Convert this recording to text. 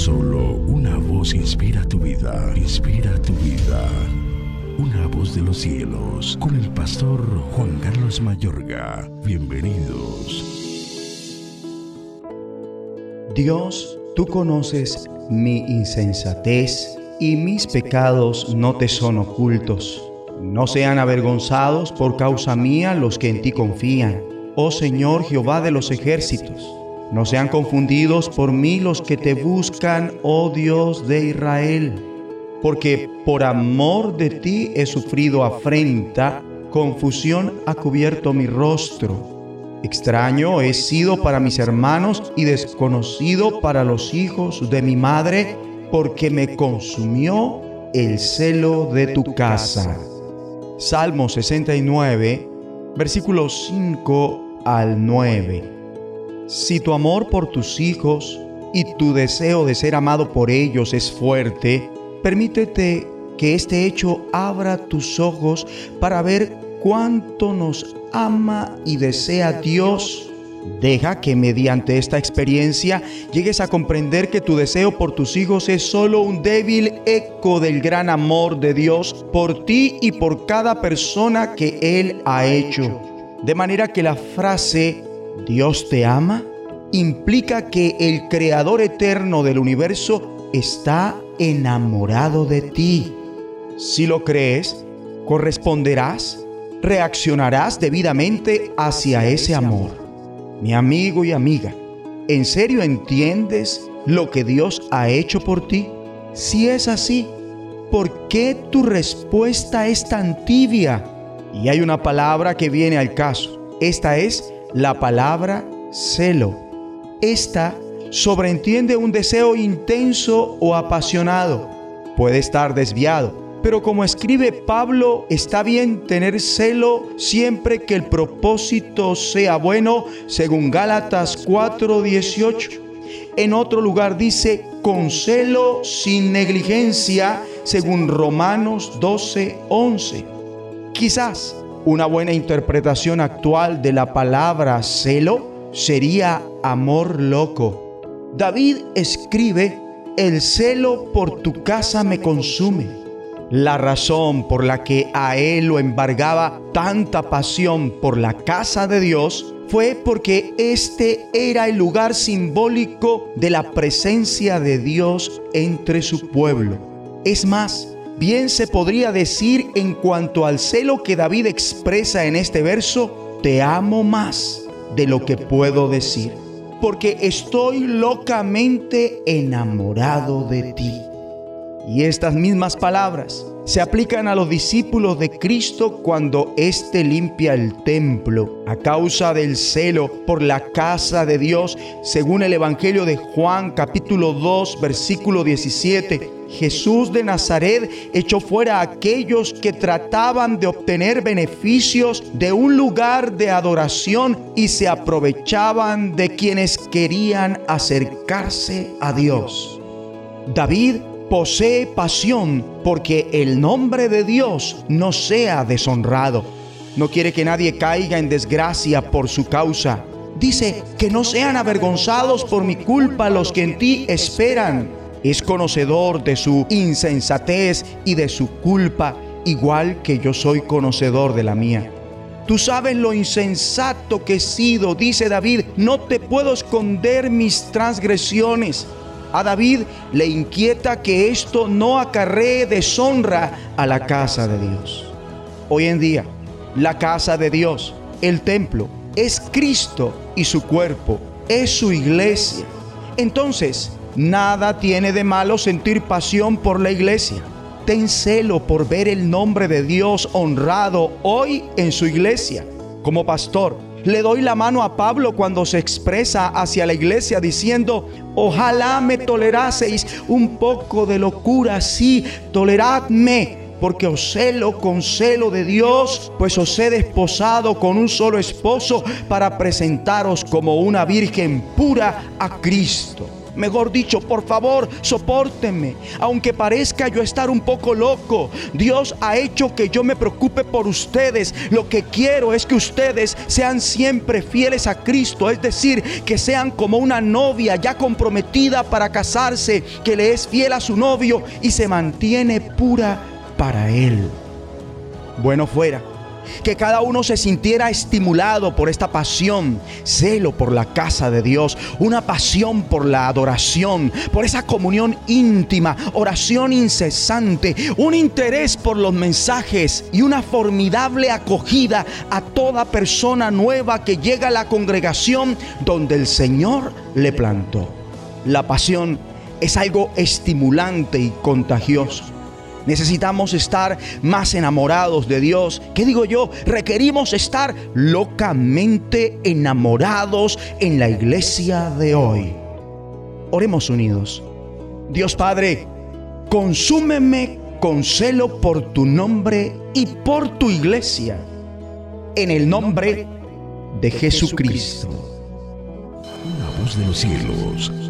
Solo una voz inspira tu vida, inspira tu vida. Una voz de los cielos, con el pastor Juan Carlos Mayorga. Bienvenidos. Dios, tú conoces mi insensatez y mis pecados no te son ocultos. No sean avergonzados por causa mía los que en ti confían. Oh Señor Jehová de los ejércitos, no sean confundidos por mí los que te buscan, oh Dios de Israel, porque por amor de ti he sufrido afrenta, confusión ha cubierto mi rostro. Extraño he sido para mis hermanos y desconocido para los hijos de mi madre, porque me consumió el celo de tu casa. Salmo 69, versículos 5 al 9. Si tu amor por tus hijos y tu deseo de ser amado por ellos es fuerte, permítete que este hecho abra tus ojos para ver cuánto nos ama y desea Dios. Deja que mediante esta experiencia llegues a comprender que tu deseo por tus hijos es solo un débil eco del gran amor de Dios por ti y por cada persona que Él ha hecho. De manera que la frase Dios te ama implica que el Creador eterno del universo está enamorado de ti. Si lo crees, corresponderás, reaccionarás debidamente hacia ese amor. Mi amigo y amiga, ¿en serio entiendes lo que Dios ha hecho por ti? Si es así, ¿por qué tu respuesta es tan tibia? Y hay una palabra que viene al caso. Esta es la palabra celo. Esta sobreentiende un deseo intenso o apasionado. Puede estar desviado, pero como escribe Pablo, está bien tener celo siempre que el propósito sea bueno, según Gálatas 4:18. En otro lugar dice, con celo sin negligencia, según Romanos 12:11. Quizás una buena interpretación actual de la palabra celo sería amor loco. David escribe, el celo por tu casa me consume. La razón por la que a él lo embargaba tanta pasión por la casa de Dios fue porque este era el lugar simbólico de la presencia de Dios entre su pueblo. Es más, Bien se podría decir en cuanto al celo que David expresa en este verso, te amo más de lo que puedo decir, porque estoy locamente enamorado de ti. Y estas mismas palabras se aplican a los discípulos de Cristo cuando éste limpia el templo a causa del celo por la casa de Dios, según el Evangelio de Juan capítulo 2 versículo 17. Jesús de Nazaret echó fuera a aquellos que trataban de obtener beneficios de un lugar de adoración y se aprovechaban de quienes querían acercarse a Dios. David posee pasión porque el nombre de Dios no sea deshonrado. No quiere que nadie caiga en desgracia por su causa. Dice que no sean avergonzados por mi culpa los que en ti esperan. Es conocedor de su insensatez y de su culpa, igual que yo soy conocedor de la mía. Tú sabes lo insensato que he sido, dice David, no te puedo esconder mis transgresiones. A David le inquieta que esto no acarree deshonra a la casa de Dios. Hoy en día, la casa de Dios, el templo, es Cristo y su cuerpo, es su iglesia. Entonces, nada tiene de malo sentir pasión por la iglesia. Ten celo por ver el nombre de Dios honrado hoy en su iglesia. Como pastor, le doy la mano a Pablo cuando se expresa hacia la iglesia diciendo, ojalá me toleraseis un poco de locura, sí, toleradme, porque os celo con celo de Dios, pues os he desposado con un solo esposo para presentaros como una virgen pura a Cristo. Mejor dicho, por favor, soportenme. Aunque parezca yo estar un poco loco, Dios ha hecho que yo me preocupe por ustedes. Lo que quiero es que ustedes sean siempre fieles a Cristo, es decir, que sean como una novia ya comprometida para casarse, que le es fiel a su novio y se mantiene pura para él. Bueno fuera que cada uno se sintiera estimulado por esta pasión, celo por la casa de Dios, una pasión por la adoración, por esa comunión íntima, oración incesante, un interés por los mensajes y una formidable acogida a toda persona nueva que llega a la congregación donde el Señor le plantó. La pasión es algo estimulante y contagioso. Necesitamos estar más enamorados de Dios. ¿Qué digo yo? Requerimos estar locamente enamorados en la iglesia de hoy. Oremos unidos. Dios Padre, consúmeme con celo por tu nombre y por tu iglesia. En el nombre de Jesucristo. Una voz de los cielos